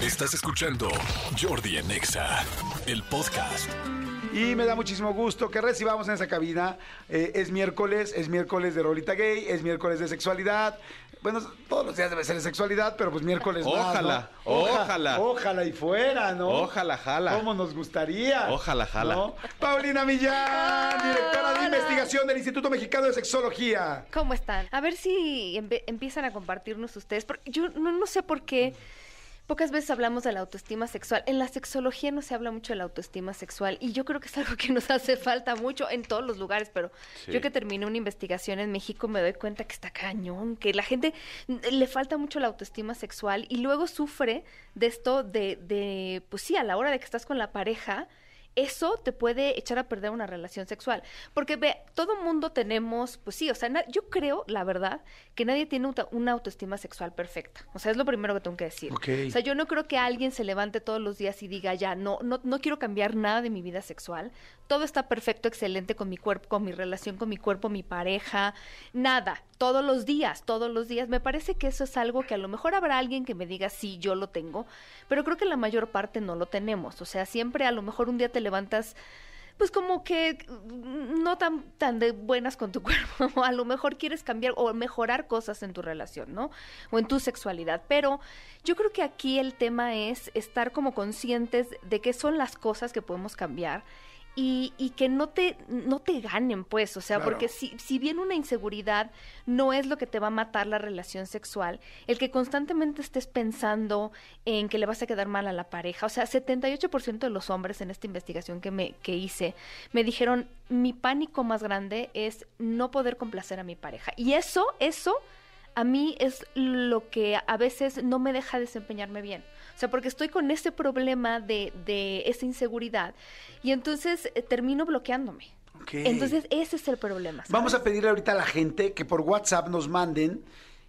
Estás escuchando Jordi en Exa, el podcast. Y me da muchísimo gusto que recibamos en esa cabina. Eh, es miércoles, es miércoles de Rolita Gay, es miércoles de sexualidad. Bueno, todos los días debe ser de sexualidad, pero pues miércoles más, Ojalá, ¿no? Oja- ojalá. Ojalá y fuera, ¿no? Ojalá, jala. ¿Cómo nos gustaría? Ojalá, jala. ¿no? Paulina Millán, directora de investigación del Instituto Mexicano de Sexología. ¿Cómo están? A ver si empiezan a compartirnos ustedes. Porque yo no, no sé por qué pocas veces hablamos de la autoestima sexual. En la sexología no se habla mucho de la autoestima sexual y yo creo que es algo que nos hace falta mucho en todos los lugares, pero Sí. yo que terminé una investigación en México me doy cuenta que está cañón, que la gente mm, le falta mucho la autoestima sexual y luego sufre de esto de, de pues sí, a la hora de que estás con la pareja, eso te puede echar a perder una relación sexual. Porque ve, todo mundo tenemos, pues sí, o sea, yo creo, la verdad, que nadie tiene una autoestima sexual perfecta. O sea, es lo primero que tengo que decir. O sea, yo no creo que alguien se levante todos los días y diga, ya, no, no, no quiero cambiar nada de mi vida sexual. Todo está perfecto, excelente con mi cuerpo, con mi relación con mi cuerpo, mi pareja, nada. Todos los días, todos los días. Me parece que eso es algo que a lo mejor habrá alguien que me diga, sí, yo lo tengo, pero creo que la mayor parte no lo tenemos. O sea, siempre a lo mejor un día te levantas pues como que mm, no tan, tan de buenas con tu cuerpo, a lo mejor quieres cambiar o mejorar cosas en tu relación, ¿no? O en tu sexualidad, pero yo creo que aquí el tema es estar como conscientes de qué son las cosas que podemos cambiar y, y que no te, no te ganen, pues, o sea, Claro. porque si, si bien una inseguridad no es lo que te va a matar la relación sexual, el que constantemente estés pensando en que le vas a quedar mal a la pareja, o sea, 78% de los hombres en esta investigación que, me, que hice me dijeron, mi pánico más grande es no poder complacer a mi pareja. Y eso, eso a mí es lo que a veces no me deja desempeñarme bien. O sea, porque estoy con ese problema de, de esa inseguridad y entonces eh, termino bloqueándome. Entonces ese es el problema. ¿sabes? Vamos a pedirle ahorita a la gente que por WhatsApp nos manden,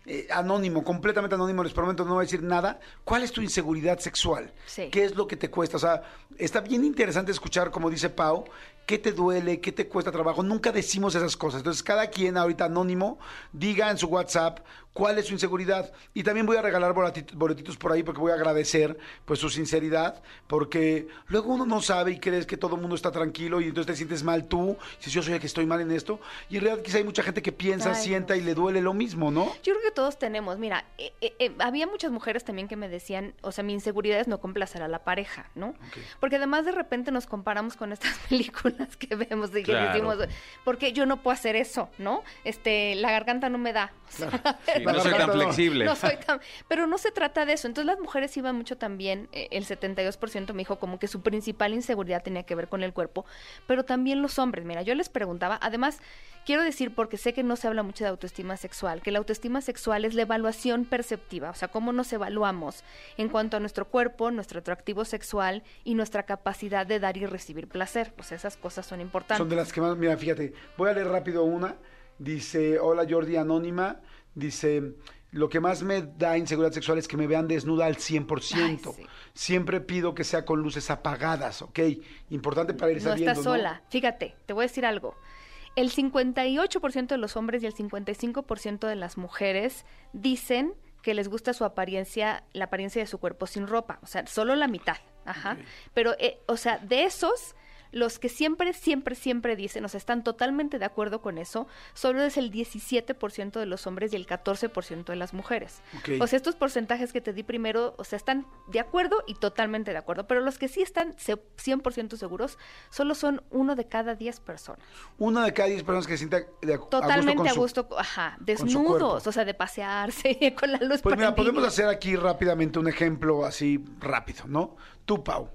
eh, anónimo, completamente anónimo, les prometo, no voy a decir nada, ¿cuál es tu inseguridad sexual? Sí. ¿Qué es lo que te cuesta? O sea, está bien interesante escuchar, como dice Pau, qué te duele, qué te cuesta trabajo. Nunca decimos esas cosas. Entonces, cada quien ahorita anónimo diga en su WhatsApp cuál es su inseguridad. Y también voy a regalar boleti- boletitos por ahí porque voy a agradecer pues su sinceridad, porque luego uno no sabe y crees que todo el mundo está tranquilo y entonces te sientes mal tú, si yo soy el que estoy mal en esto. Y en realidad quizá hay mucha gente que piensa, Ay, sienta y le duele lo mismo, ¿no? Yo creo que todos tenemos, mira, eh, eh, eh, había muchas mujeres también que me decían, o sea, mi inseguridad es no complacer a la pareja, ¿no? Porque además de repente nos comparamos con estas películas que vemos y que Claro. decimos, porque yo no puedo hacer eso, ¿no? Este, la garganta no me da. O sea, Sí, La no soy tan flexible. no soy tan... Pero no se trata de eso. Entonces las mujeres iban mucho también, eh, el 72% me dijo como que su principal inseguridad tenía que ver con el cuerpo, pero también los hombres. Mira, yo les preguntaba, además, quiero decir, porque sé que no se habla mucho de autoestima sexual, que la autoestima sexual es la evaluación perceptiva, o sea, cómo nos evaluamos en cuanto a nuestro cuerpo, nuestro atractivo sexual y nuestra capacidad de dar y recibir placer. Pues esas cosas son importantes. Son de las que más, mira, fíjate, voy a leer rápido una. Dice, hola Jordi Anónima, dice, lo que más me da inseguridad sexual es que me vean desnuda al 100%. Ay, sí. Siempre pido que sea con luces apagadas, ¿ok? Importante para ir no sabiendo, estás sola. Fíjate, te voy a decir algo. El 58% de los hombres y el 55% de las mujeres dicen que les gusta su apariencia, la apariencia de su cuerpo sin ropa. O sea, solo la mitad. Ajá. Pero, eh, o sea, de esos, los que siempre, siempre, siempre dicen, o sea, están totalmente de acuerdo con eso, solo es el 17% de los hombres y el 14% de las mujeres. O sea, estos porcentajes que te di primero, o sea, están de acuerdo y totalmente de acuerdo, pero los que sí están se- 100% seguros, solo son uno de cada 10 personas. Una de cada 10 personas que se sienta de ac- Totalmente a su- gusto, ajá, desnudos, o sea, de pasearse con la luz Pues mira, podemos hacer aquí rápidamente un ejemplo así rápido, ¿no? Tú, Pau,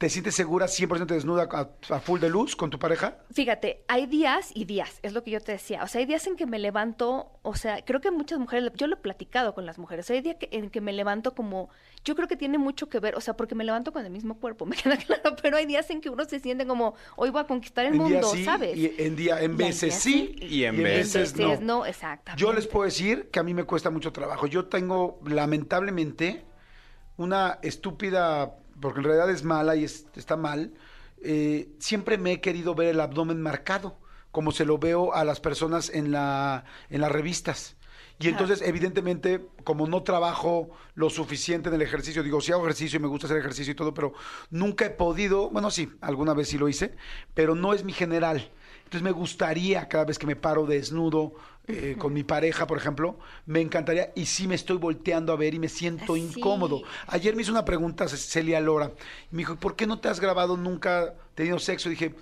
¿te sientes segura 100% desnuda a, a full de luz con tu pareja? Fíjate, hay días y días, es lo que yo te decía. O sea, hay días en que me levanto, o sea, creo que muchas mujeres, yo lo he platicado con las mujeres, hay días que- en que me levanto como, yo creo que tiene mucho que ver, o sea, porque me levanto con el mismo cuerpo, me queda claro, pero hay días en que uno se siente como, hoy voy a conquistar el en mundo, sí ¿sabes? y en día en Y veces sí y en en veces veces no. no, exactamente. Yo les puedo decir que a mí me cuesta mucho trabajo. Yo tengo, lamentablemente, una estúpida, porque en realidad es mala y es- está mal, eh, siempre me he querido ver el abdomen marcado, como se lo veo a las personas en, la, en las revistas. Y entonces, evidentemente, como no trabajo lo suficiente en el ejercicio, digo, sí hago ejercicio y me gusta hacer ejercicio y todo, pero nunca he podido, bueno, sí, alguna vez sí lo hice, pero no es mi general. Entonces me gustaría cada vez que me paro desnudo eh, con mi pareja, por ejemplo, me encantaría y sí me estoy volteando a ver y me siento incómodo. Ayer me hizo una pregunta Celia Lora y me dijo, ¿por qué no te has grabado nunca tenido sexo? Y dije,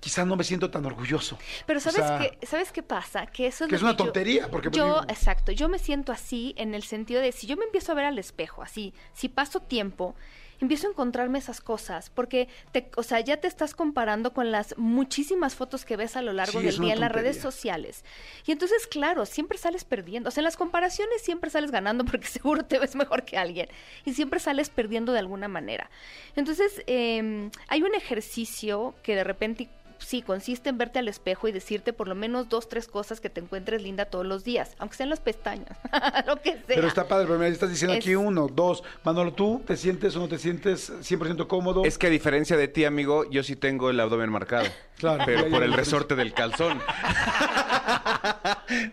quizás no me siento tan orgulloso. Pero O ¿sabes sea, qué, ¿sabes qué pasa? Que eso es, Que es una yo- tontería, porque, pues, yo, digo- exacto, yo me siento así en el sentido de si yo me empiezo a ver al espejo, así, si paso tiempo, empiezo a encontrarme esas cosas, porque te, o sea, ya te estás comparando con las muchísimas fotos que ves a lo largo Sí, del día en las redes sociales. Y entonces, claro, siempre sales perdiendo. O sea, en las comparaciones siempre sales ganando porque seguro te ves mejor que alguien. Y siempre sales perdiendo de alguna manera. Entonces, eh, hay un ejercicio que de repente sí, consiste en verte al espejo y decirte por lo menos dos, tres cosas que te encuentres linda todos los días, aunque sean las pestañas, lo que sea. Pero está padre, pero mira, estás diciendo aquí Es- uno, dos. Manolo, ¿tú te sientes o no te sientes 100% cómodo? Es que a diferencia de ti, amigo, yo sí tengo el abdomen marcado. Claro, Pero por el resorte del calzón.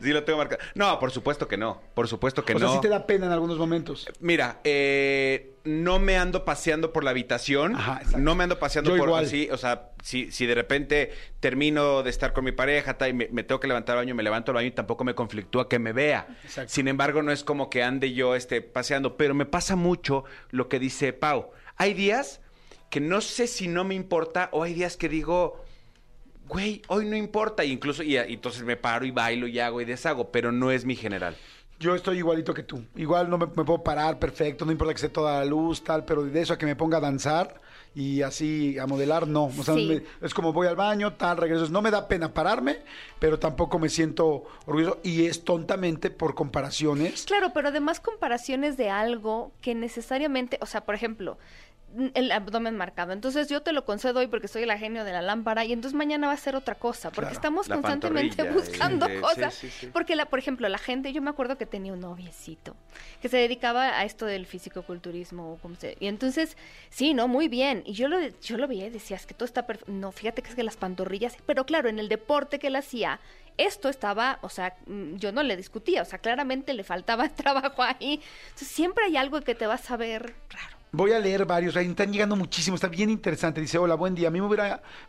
sí lo tengo marcado. No, por supuesto que no. Por supuesto que o sea, no. sí te da pena en algunos momentos. Mira, eh, no me ando paseando por la habitación. Ajá, no me ando paseando Yo por igual. así. O sea, si, si de repente termino de estar con mi pareja y me, me tengo que levantar al baño, me levanto al baño y tampoco me conflictúa que me vea. Exacto. Sin embargo, no es como que ande yo este, paseando. Pero me pasa mucho lo que dice Pau. Hay días que no sé si no me importa o hay días que digo, güey, hoy no importa. Y incluso, y, y entonces me paro y bailo y hago y deshago, pero no es mi general. Yo estoy igualito que tú. Igual no me, me puedo parar perfecto, no importa que esté toda la luz, tal, pero de eso a que me ponga a danzar y así a modelar, no. O sea, Sí. me- es como voy al baño, tal, regreso. No me da pena pararme, pero tampoco me siento orgulloso. Y es tontamente por comparaciones. Claro, pero además comparaciones de algo que necesariamente, o sea, por ejemplo, el abdomen marcado. Entonces yo te lo concedo hoy porque soy la genio de la lámpara y entonces mañana va a ser otra cosa, porque Claro, estamos constantemente buscando sí, cosas. sí, sí. Porque la, por ejemplo, la gente, yo me acuerdo que tenía un noviecito que se dedicaba a esto del fisicoculturismo, como se, y entonces, sí, no, muy bien. Y yo lo, yo lo veía y decía, es que todo está perfecto. No, fíjate que es que las pantorrillas, pero claro, en el deporte que él hacía, esto estaba, o sea, mm, yo no le discutía, o sea, claramente le faltaba trabajo ahí. Entonces, siempre hay algo que te vas a ver raro. Voy a leer varios, están llegando muchísimos, está bien interesante. Dice, hola, buen día. A mí me,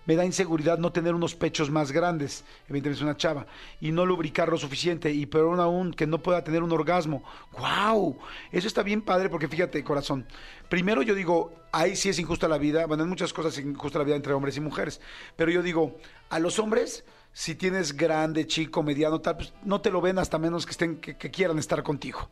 me da inseguridad no tener unos pechos más grandes, evidentemente es una chava, y no lubricar lo suficiente, y peor aún, que no pueda tener un orgasmo. ¡Wow! Eso está bien padre porque fíjate, corazón. Primero yo digo, ahí sí es injusta la vida, bueno, en muchas cosas injusta la vida entre hombres y mujeres, pero yo digo, a los hombres si tienes grande, chico, mediano, tal, pues no te lo ven hasta menos que estén, que, que quieran estar contigo.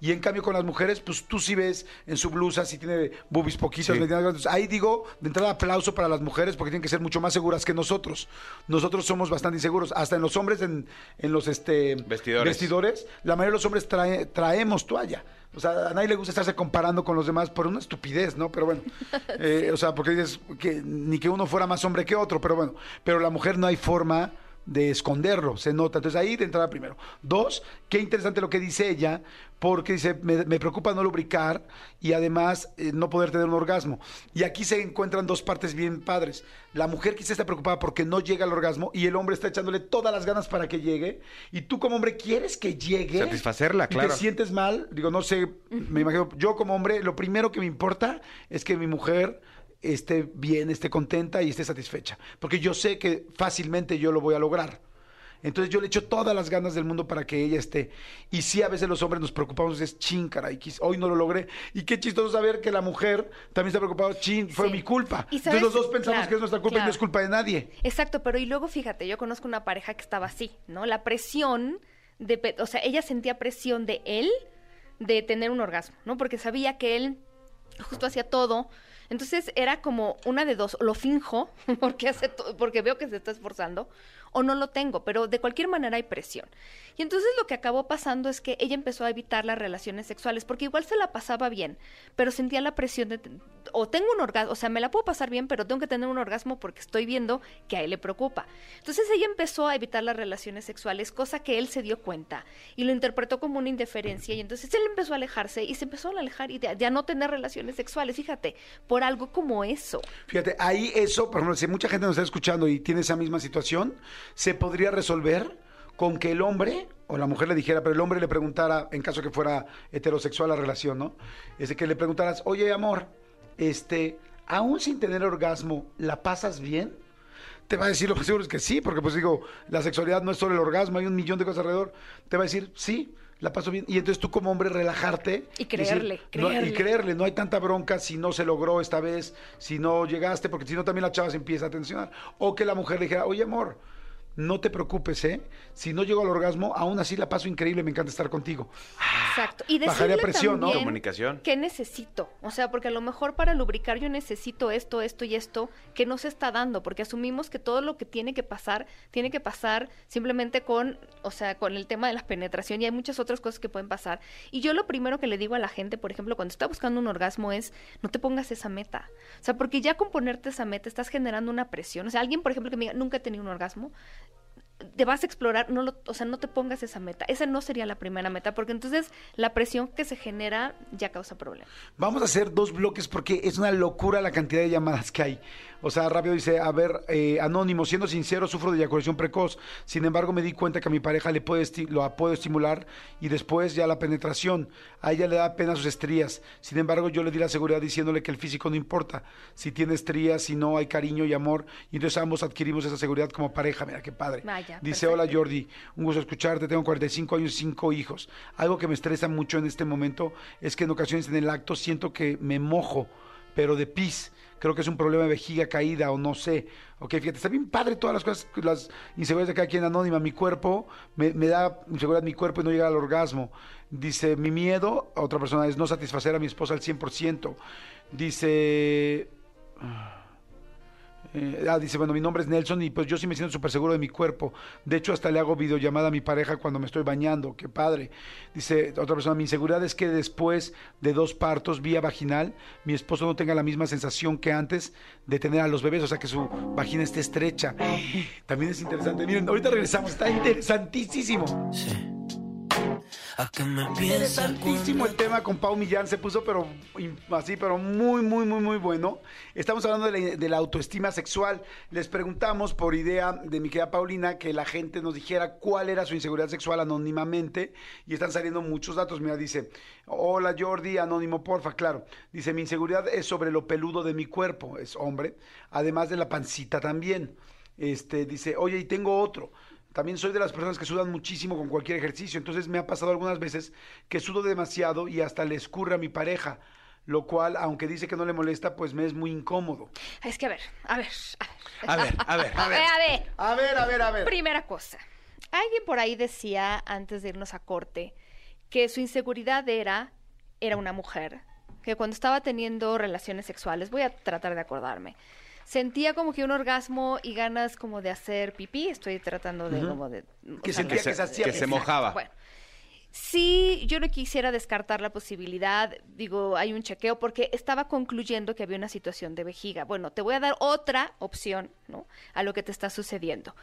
Y en cambio con las mujeres, pues tú sí ves en su blusa si tiene boobies poquitas, Sí. medianas, grandes. Ahí digo, de entrada aplauso para las mujeres porque tienen que ser mucho más seguras que nosotros. Nosotros somos bastante inseguros. Hasta en los hombres, en, en los este, Vestidores. vestidores, la mayoría de los hombres trae- traemos toalla. O sea, a nadie le gusta estarse comparando con los demás por una estupidez, ¿no? Pero bueno, eh, o sea, porque dices que ni que uno fuera más hombre que otro, pero bueno, pero la mujer no hay forma de esconderlo, se nota. Entonces ahí de entrada primero. Dos, qué interesante lo que dice ella, porque dice, me, me preocupa no lubricar y además eh, no poder tener un orgasmo. Y aquí se encuentran dos partes bien padres. La mujer quizá está preocupada porque no llega al orgasmo y el hombre está echándole todas las ganas para que llegue. Y tú como hombre quieres que llegue. Satisfacerla, y claro. te sientes mal, digo, no sé, me imagino, yo como hombre, lo primero que me importa es que mi mujer esté bien, esté contenta y esté satisfecha, porque yo sé que fácilmente yo lo voy a lograr. Entonces yo le echo todas las ganas del mundo para que ella esté. Y sí, a veces los hombres nos preocupamos, es chin, caray, hoy no lo logré. Y qué chistoso saber que la mujer también está preocupada, chin, fue Sí. mi culpa. Y Entonces los dos pensamos claro, que es nuestra culpa y no es culpa de nadie. Exacto, pero y luego fíjate, yo conozco una pareja que estaba así, ¿no? La presión de, o sea, ella sentía presión de él de tener un orgasmo, ¿no? Porque sabía que él justo hacía todo. Entonces era como una de dos, lo finjo porque hace porque veo que se está esforzando o no lo tengo, pero de cualquier manera hay presión. Y entonces lo que acabó pasando es que ella empezó a evitar las relaciones sexuales porque igual se la pasaba bien, pero sentía la presión de o tengo un orgasmo, o sea, me la puedo pasar bien, pero tengo que tener un orgasmo porque estoy viendo que a él le preocupa. Entonces ella empezó a evitar las relaciones sexuales, cosa que él se dio cuenta y lo interpretó como una indiferencia y entonces él empezó a alejarse y se empezó a alejar y de, de a no tener relaciones sexuales, fíjate, por algo como eso. Fíjate, ahí eso, por ejemplo, si mucha gente nos está escuchando y tiene esa misma situación, se podría resolver con que el hombre o la mujer le dijera, pero el hombre le preguntara, en caso que fuera heterosexual la relación, ¿no? Es de que le preguntaras, oye, amor, este, aún sin tener orgasmo, ¿la pasas bien? Te va a decir lo más seguro es que sí, porque pues digo, la sexualidad no es solo el orgasmo, hay un millón de cosas alrededor. Te va a decir, sí, la paso bien. Y entonces tú como hombre relajarte. Y creerle, creerle. y creerle, no hay tanta bronca si no se logró esta vez, si no llegaste, porque si no también la chava se empieza a tensionar. O que la mujer le dijera, oye amor, no te preocupes, ¿eh? Si no llego al orgasmo, aún así la paso increíble, me encanta estar contigo. Exacto. Y Bajaría decirle presión, ¿no? Comunicación. ¿Qué necesito? O sea, porque a lo mejor para lubricar yo necesito esto, esto y esto que no se está dando, porque asumimos que todo lo que tiene que pasar, tiene que pasar simplemente con, o sea, con el tema de la penetración y hay muchas otras cosas que pueden pasar. Y yo lo primero que le digo a la gente, por ejemplo, cuando está buscando un orgasmo es, no te pongas esa meta. O sea, porque ya con ponerte esa meta estás generando una presión. O sea, alguien, por ejemplo, que me diga, nunca he tenido un orgasmo, te vas a explorar, no lo, o sea, no te pongas esa meta. Esa no sería la primera meta, porque entonces la presión que se genera ya causa problemas. Vamos a hacer dos bloques porque es una locura la cantidad de llamadas que hay. O sea, Rabio dice, a ver, eh, anónimo, siendo sincero, sufro de eyaculación precoz. Sin embargo, me di cuenta que a mi pareja le puede lo puedo estimular y después ya la penetración. A ella le da pena sus estrías. Sin embargo, yo le di la seguridad diciéndole que el físico no importa. Si tiene estrías, si no, hay cariño y amor. Y entonces ambos adquirimos esa seguridad como pareja. Mira, qué padre. Vaya, dice, perfecto. hola Jordi, un gusto escucharte. Tengo 45 años y 5 hijos. Algo que me estresa mucho en este momento es que en ocasiones en el acto siento que me mojo, pero de pis. Creo que es un problema de vejiga caída o no sé. Ok, fíjate, está bien padre todas las cosas, las inseguridades de cada quien anónima. Mi cuerpo, me, me da inseguridad mi cuerpo y no llegar al orgasmo. Dice, mi miedo, a otra persona, es no satisfacer a mi esposa al 100%. Dice... Eh, ah, dice, bueno, mi nombre es Nelson y pues yo sí me siento súper seguro de mi cuerpo. De hecho, hasta le hago videollamada a mi pareja cuando me estoy bañando. Qué padre. Dice otra persona, mi inseguridad es que después de dos partos vía vaginal, mi esposo no tenga la misma sensación que antes de tener a los bebés, o sea, que su vagina esté estrecha. También es interesante. Miren, ahorita regresamos, está interesantísimo. A que me Interesantísimo el tema con Pau Millán, se puso pero así, pero muy, muy, muy, muy bueno. Estamos hablando de la, de la autoestima sexual. Les preguntamos por idea de mi querida Paulina que la gente nos dijera cuál era su inseguridad sexual anónimamente y están saliendo muchos datos. Mira, dice, hola Jordi, anónimo, porfa, claro. Dice, mi inseguridad es sobre lo peludo de mi cuerpo, es hombre, además de la pancita también. Este, dice, oye, y tengo otro. También soy de las personas que sudan muchísimo con cualquier ejercicio, entonces me ha pasado algunas veces que sudo demasiado y hasta le escurre a mi pareja, lo cual, aunque dice que no le molesta, pues me es muy incómodo. Es que a ver, a ver, A ver, a ver, a ver, a ver. A ver, a ver, a ver. Primera cosa, alguien por ahí decía antes de irnos a corte que su inseguridad era, era una mujer, que cuando estaba teniendo relaciones sexuales, voy a tratar de acordarme, sentía como que un orgasmo y ganas como de hacer pipí, estoy tratando de como de... o Que sea, sentía que se- que se hacía que se pipí. mojaba. Bueno, sí, yo no quisiera descartar la posibilidad, digo, hay un chequeo porque estaba concluyendo que había una situación de vejiga. Bueno, te voy a dar otra opción, ¿no? A lo que te está sucediendo.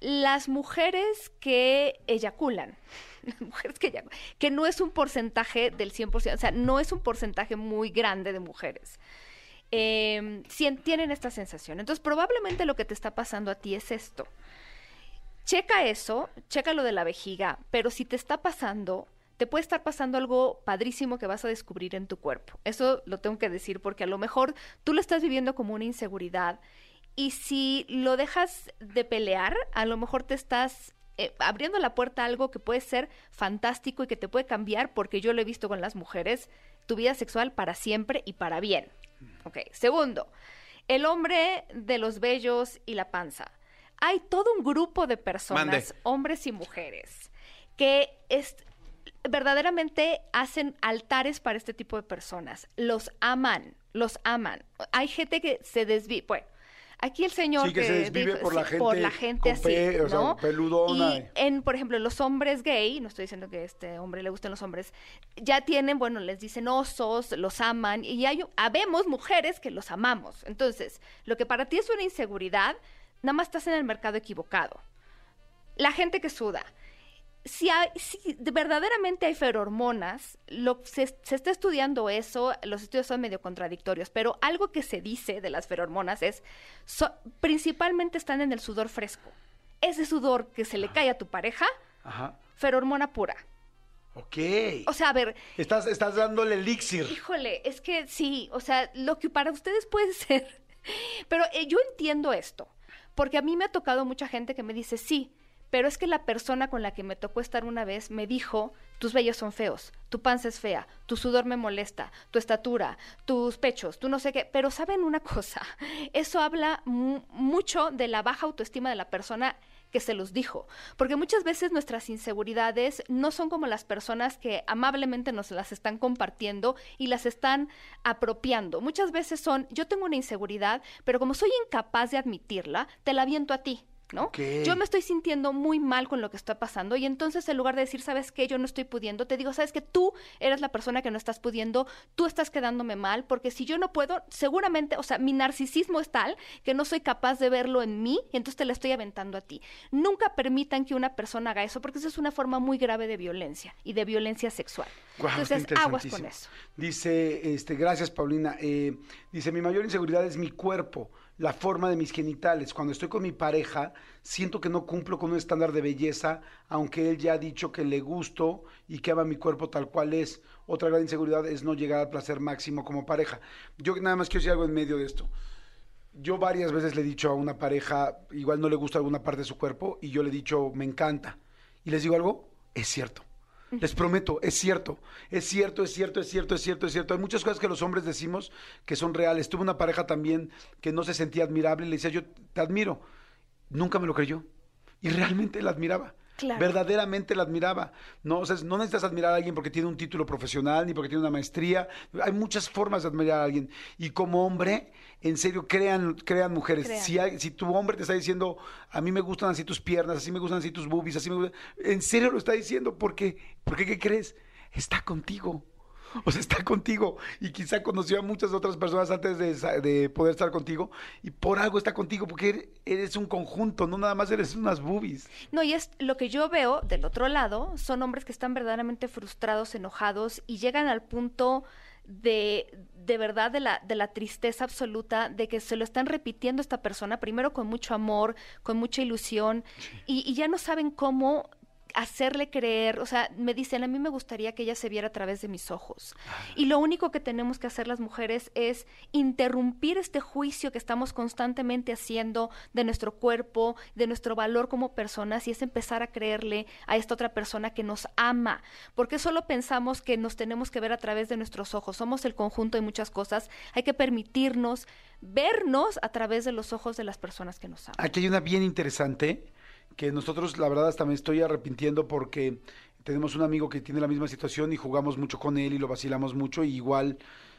Las mujeres que eyaculan, las mujeres que eyaculan, que no es un porcentaje del 100%, o sea, no es un porcentaje muy grande de mujeres. Eh, tienen esta sensación. Entonces, probablemente lo que te está pasando a ti es esto checa eso, checa lo de la vejiga, pero si te está pasando, te puede estar pasando algo padrísimo que vas a descubrir en tu cuerpo. Eso lo tengo que decir porque a lo mejor tú lo estás viviendo como una inseguridad y si lo dejas de pelear, a lo mejor te estás eh, abriendo la puerta a algo que puede ser fantástico y que te puede cambiar porque yo lo he visto con las mujeres, tu vida sexual para siempre y para bien. Ok, segundo, el hombre de los vellos y la panza. Hay todo un grupo de personas, Mande. hombres y mujeres, que es, verdaderamente hacen altares para este tipo de personas. Los aman, los aman. Hay gente que se desvía. Bueno, aquí el señor Sí, que se desvive por la por gente la gente con así, pe- o sea, ¿no? peludona. Y en, por ejemplo, los hombres gay, no estoy diciendo que a este hombre le gusten los hombres, ya tienen, bueno, les dicen osos, los aman, y hay, habemos mujeres que los amamos. Entonces, lo que para ti es una inseguridad, nada más estás en el mercado equivocado. La gente que suda. Si, hay, si de- verdaderamente hay ferormonas, lo, se, se está estudiando eso, los estudios son medio contradictorios, pero algo que se dice de las ferormonas es, so- principalmente están en el sudor fresco. ese sudor que se le cae a tu pareja, Ajá. ferormona pura. Ok. O sea, a ver, estás, estás dándole elixir. híjole, es que sí, o sea, lo que para ustedes puede ser. Pero eh, yo entiendo esto, porque a mí me ha tocado mucha gente que me dice, sí, pero es que la persona con la que me tocó estar una vez me dijo, tus vellos son feos, tu panza es fea, tu sudor me molesta, tu estatura, tus pechos, tú no sé qué. Pero saben una cosa, eso habla mu- mucho de la baja autoestima de la persona que se los dijo. Porque muchas veces nuestras inseguridades no son como las personas que amablemente nos las están compartiendo y las están apropiando. Muchas veces son, yo tengo una inseguridad, pero como soy incapaz de admitirla, te la aviento a ti. ¿No? Yo me estoy sintiendo muy mal con lo que está pasando y entonces en lugar de decir, ¿sabes qué? Yo no estoy pudiendo, te digo, ¿sabes que Tú eres la persona que no estás pudiendo, tú estás quedándome mal, porque si yo no puedo, seguramente, o sea, mi narcisismo es tal que no soy capaz de verlo en mí y entonces te la estoy aventando a ti. Nunca permitan que una persona haga eso porque eso es una forma muy grave de violencia y de violencia sexual. Entonces, aguas con eso. Dice, este, gracias Paulina. Eh, dice, mi mayor inseguridad es mi cuerpo, la forma de mis genitales. Cuando estoy con mi pareja, siento que no cumplo con un estándar de belleza, aunque él ya ha dicho que le gusto y que ama mi cuerpo tal cual es. Otra gran inseguridad es no llegar al placer máximo como pareja. Yo nada más quiero decir algo en medio de esto. Yo varias veces le he dicho a una pareja, igual no le gusta alguna parte de su cuerpo, y yo le he dicho, me encanta. Y les digo algo, es cierto. Les prometo, es cierto, es cierto, es cierto, es cierto, es cierto, es cierto. Hay muchas cosas que los hombres decimos que son reales. Tuve una pareja también que no se sentía admirable y le decía, yo te admiro. Nunca me lo creyó. Y realmente la admiraba. Claro. Verdaderamente la admiraba. No, o sea, no necesitas admirar a alguien porque tiene un título profesional ni porque tiene una maestría. Hay muchas formas de admirar a alguien. Y como hombre, en serio, crean, crean mujeres. Crean. Si, hay- si tu hombre te está diciendo, a mí me gustan así tus piernas, así me gustan así tus boobies, así me gustan... En serio lo está diciendo. ¿Por qué? Porque, ¿qué crees? Está contigo. O sea, está contigo. Y quizá conoció a muchas otras personas antes de, poder estar contigo. Y por algo está contigo, porque eres- eres un conjunto, no nada más eres unas boobies. No, y es lo que yo veo del otro lado, son hombres que están verdaderamente frustrados, enojados y llegan al punto de, de verdad de la, de la tristeza absoluta de que se lo están repitiendo a esta persona, primero con mucho amor, con mucha ilusión, y, y ya no saben cómo hacerle creer, o sea, me dicen, a mí me gustaría que ella se viera a través de mis ojos. Y lo único que tenemos que hacer las mujeres es interrumpir este juicio que estamos constantemente haciendo de nuestro cuerpo, de nuestro valor como personas, y es empezar a creerle a esta otra persona que nos ama. Porque solo pensamos que nos tenemos que ver a través de nuestros ojos. Somos el conjunto de muchas cosas. Hay que permitirnos vernos a través de los ojos de las personas que nos aman. Aquí hay una bien interesante que nosotros, la verdad, hasta me estoy arrepintiendo porque tenemos un amigo que tiene la misma situación y jugamos mucho con él y lo vacilamos mucho y igual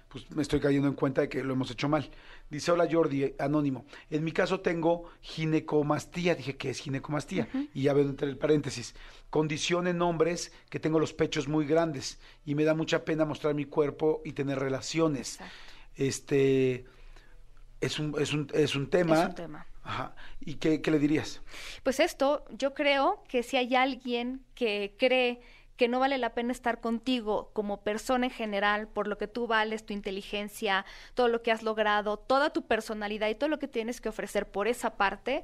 pues me estoy cayendo en cuenta de que lo hemos hecho mal. Dice, hola Jordi, eh, anónimo. En mi caso tengo ginecomastía. Dije, ¿qué es ginecomastía? Y ya veo entre el paréntesis. Condición en hombres que tengo los pechos muy grandes y me da mucha pena mostrar mi cuerpo y tener relaciones. Exacto. Este, es un, es un, es un tema. Es un tema. Ajá. ¿Y qué, le dirías? Pues esto, yo creo que si hay alguien que cree que no vale la pena estar contigo como persona en general, por lo que tú vales, tu inteligencia, todo lo que has logrado, toda tu personalidad y todo lo que tienes que ofrecer por esa parte,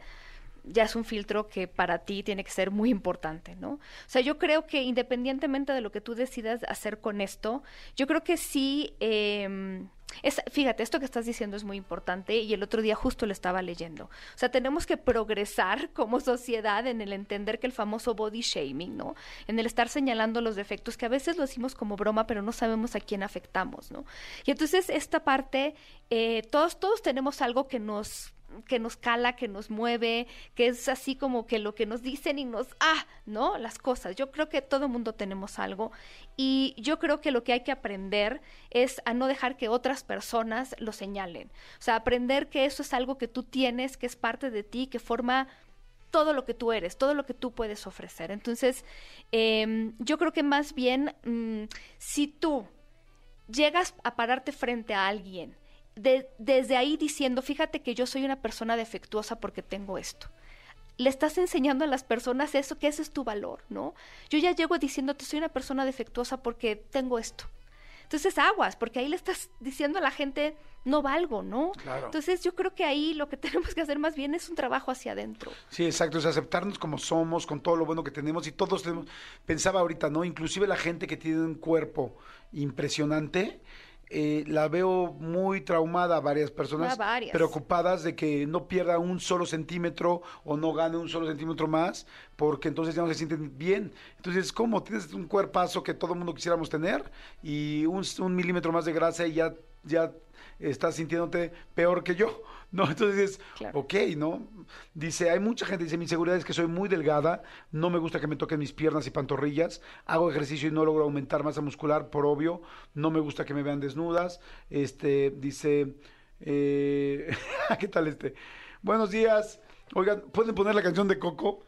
ya es un filtro que para ti tiene que ser muy importante, ¿no? O sea, yo creo que independientemente de lo que tú decidas hacer con esto, yo creo que sí, eh, fíjate, esto que estás diciendo es muy importante y el otro día justo lo estaba leyendo. O sea, tenemos que progresar como sociedad en el entender que el famoso body shaming, ¿no? En el estar señalando los defectos, que a veces lo decimos como broma, pero no sabemos a quién afectamos, ¿no? Y entonces esta parte, eh, todos, todos tenemos algo que nos que nos cala, que nos mueve, que es así como que lo que nos dicen y nos, ah, ¿no? Las cosas. Yo creo que todo mundo tenemos algo y yo creo que lo que hay que aprender es a no dejar que otras personas lo señalen. O sea, aprender que eso es algo que tú tienes, que es parte de ti, que forma todo lo que tú eres, todo lo que tú puedes ofrecer. Entonces, eh, yo creo que más bien, mmm, si tú llegas a pararte frente a alguien, de, desde ahí diciendo, fíjate que yo soy una persona defectuosa porque tengo esto. Le estás enseñando a las personas eso, que ese es tu valor, ¿no? Yo ya llego diciéndote, soy una persona defectuosa porque tengo esto. Entonces aguas, porque ahí le estás diciendo a la gente, no valgo, ¿no? Claro. Entonces yo creo que ahí lo que tenemos que hacer más bien es un trabajo hacia adentro. Sí, exacto, es aceptarnos como somos, con todo lo bueno que tenemos y todos tenemos, pensaba ahorita, ¿no? Inclusive la gente que tiene un cuerpo impresionante, eh, la veo muy traumada varias personas, A varias. preocupadas de que no pierda un solo centímetro o no gane un solo centímetro más, porque entonces ya no se sienten bien. Entonces, ¿cómo? Tienes un cuerpazo que todo el mundo quisiéramos tener y un, un milímetro más de grasa y ya, ya estás sintiéndote peor que yo, ¿no? Entonces, Claro. ok, ¿no? Dice, hay mucha gente, dice, mi inseguridad es que soy muy delgada, no me gusta que me toquen mis piernas y pantorrillas, hago ejercicio y no logro aumentar masa muscular, por obvio, no me gusta que me vean desnudas, este, dice, eh, ¿qué tal este? Buenos días. Oigan, ¿pueden poner la canción de Coco?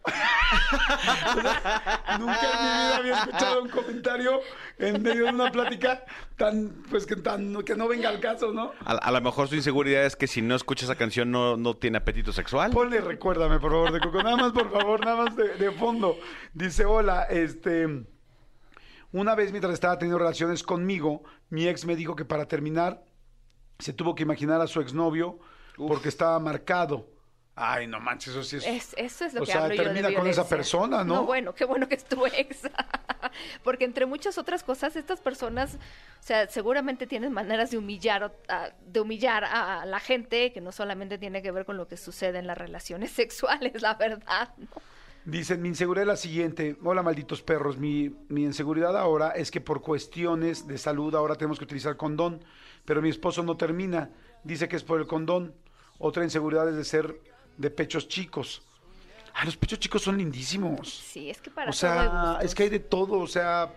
Sea, nunca en mi vida había escuchado un comentario en medio de una plática tan, pues que tan, que no venga al caso, ¿no? A, a lo mejor su inseguridad es que si no escucha esa canción no, no tiene apetito sexual. Ponle recuérdame, por favor, de Coco. Nada más, por favor, nada más de, de fondo. Dice, hola, este... Una vez mientras estaba teniendo relaciones conmigo, mi ex me dijo que para terminar se tuvo que imaginar a su exnovio porque estaba marcado. Ay, no manches, eso sí es... Es, eso es lo o que sea, hablo yo de termina con esa persona, ¿no? bueno, qué bueno que es tu ex. Porque entre muchas otras cosas, estas personas, o sea, seguramente tienen maneras de humillar, de humillar a la gente, que no solamente tiene que ver con lo que sucede en las relaciones sexuales, la verdad. ¿no? Dicen, mi inseguridad es la siguiente. Hola, malditos perros. Mi, mi inseguridad ahora es que por cuestiones de salud ahora tenemos que utilizar condón, pero mi esposo no termina. Dice que es por el condón. Otra inseguridad es de ser de pechos chicos. Ah, los pechos chicos son lindísimos. Sí, es que para O sea, es que hay de todo. O sea,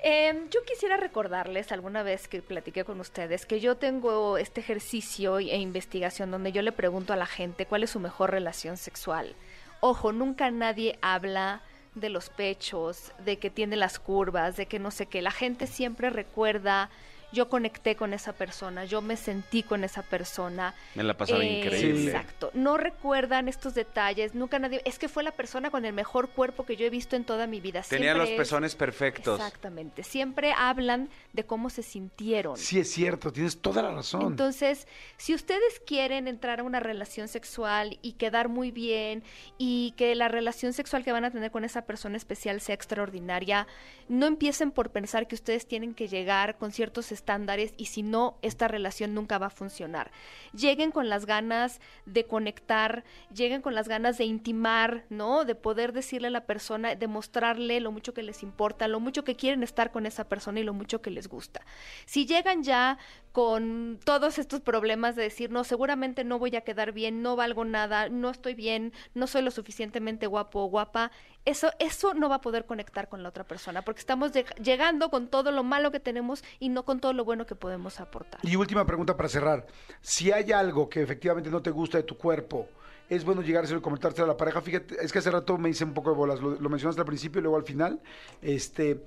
Em, yo quisiera recordarles alguna vez que platiqué con ustedes que yo tengo este ejercicio e investigación donde yo le pregunto a la gente cuál es su mejor relación sexual. Ojo, nunca nadie habla de los pechos, de que tiene las curvas, de que no sé qué. La gente siempre recuerda, yo conecté con esa persona, yo me sentí con esa persona. Me la pasaba Eh, increíble. Exacto. No recuerdan estos detalles, nunca nadie... Es que fue la persona con el mejor cuerpo que yo he visto en toda mi vida. Tenía Siempre los es- pezones perfectos. Exactamente. Siempre hablan de cómo se sintieron. sí es cierto, tienes toda la razón. Entonces, si ustedes quieren entrar a una relación sexual y quedar muy bien y que la relación sexual que van a tener con esa persona especial sea extraordinaria, no empiecen por pensar que ustedes tienen que llegar con ciertos estándares y si no, esta relación nunca va a funcionar. Lleguen con las ganas de conectar, lleguen con las ganas de intimar, ¿no? De poder decirle a la persona, demostrarle lo mucho que les importa, lo mucho que quieren estar con esa persona y lo mucho que les gusta. Si llegan ya con todos estos problemas de decir, no, seguramente no voy a quedar bien, no valgo nada, no estoy bien, no soy lo suficientemente guapo o guapa, eso, eso no va a poder conectar con la otra persona, porque estamos lleg- llegando con todo lo malo que tenemos y no con todo lo bueno que podemos aportar. Y última pregunta para cerrar. Si hay algo que efectivamente no te gusta de tu cuerpo, es bueno llegárselo y comentárselo a la pareja. Fíjate, es que hace rato me hice un poco de bolas, lo mencionaste al principio y luego al final. Este,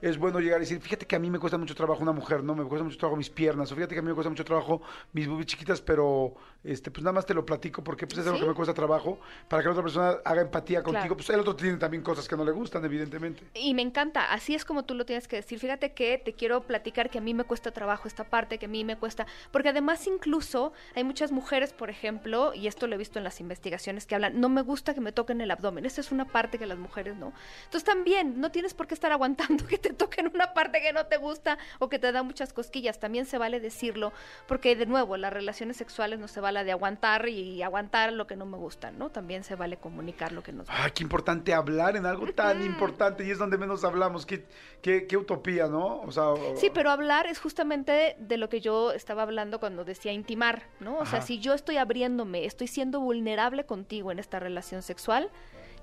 es bueno llegar y decir, fíjate que a mí me cuesta mucho trabajo una mujer, ¿no? Me cuesta mucho trabajo mis piernas, o fíjate que a mí me cuesta mucho trabajo mis boobies chiquitas, pero este, pues nada más te lo platico porque pues es algo Sí. que me cuesta trabajo para que la otra persona haga empatía contigo. Claro. Pues el otro tiene también cosas que no le gustan, evidentemente. Y me encanta, así es como tú lo tienes que decir. Fíjate que te quiero platicar que a mí me cuesta trabajo esta parte, que a mí me cuesta, porque además incluso hay muchas mujeres, por ejemplo, y esto lo he visto en las investigaciones que hablan, no me gusta que me toquen el abdomen. Esa es una parte que las mujeres no. Entonces también no tienes por qué estar aguantando que te toquen una parte que no te gusta o que te da muchas cosquillas. También se vale decirlo, porque de nuevo, las relaciones sexuales no se vale de aguantar y aguantar lo que no me gusta, ¿no? También se vale comunicar lo que nos gusta. Ay, qué importante hablar en algo tan importante y es donde menos hablamos. Qué, qué, qué utopía, ¿no? O sea, o- Sí, pero hablar es justamente de lo que yo estaba hablando cuando decía intimar, ¿no? O sea, si yo estoy abriéndome, estoy siendo vulnerable contigo en esta relación sexual,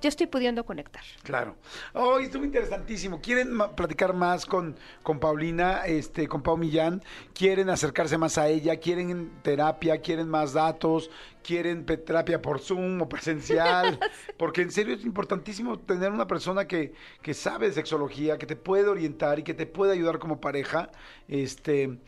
yo estoy pudiendo conectar. Claro. Oh, estuvo interesantísimo. ¿Quieren platicar más con, con Paulina, este, con Pau Millán? ¿Quieren acercarse más a ella? ¿Quieren terapia? ¿Quieren más datos? ¿Quieren terapia por Zoom o presencial? Porque en serio es importantísimo tener una persona que, que sabe de sexología, que te puede orientar y que te puede ayudar como pareja. Este.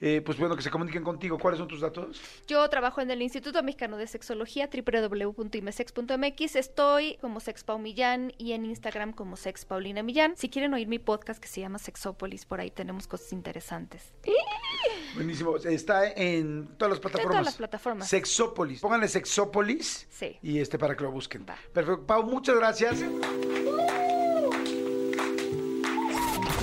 Eh, pues bueno, que se comuniquen contigo. ¿Cuáles son tus datos? Yo trabajo en el Instituto Mexicano de Sexología, www.imesex.mx. Estoy como Sexpau Millán y en Instagram como Sex Paulina Millán. Si quieren oír mi podcast que se llama Sexópolis, por ahí tenemos cosas interesantes. Buenísimo. Está en todas las plataformas. todas las plataformas. Sexópolis. Pónganle Sexópolis. Sí. Y este para que lo busquen. Va. Perfecto. Pau, muchas gracias.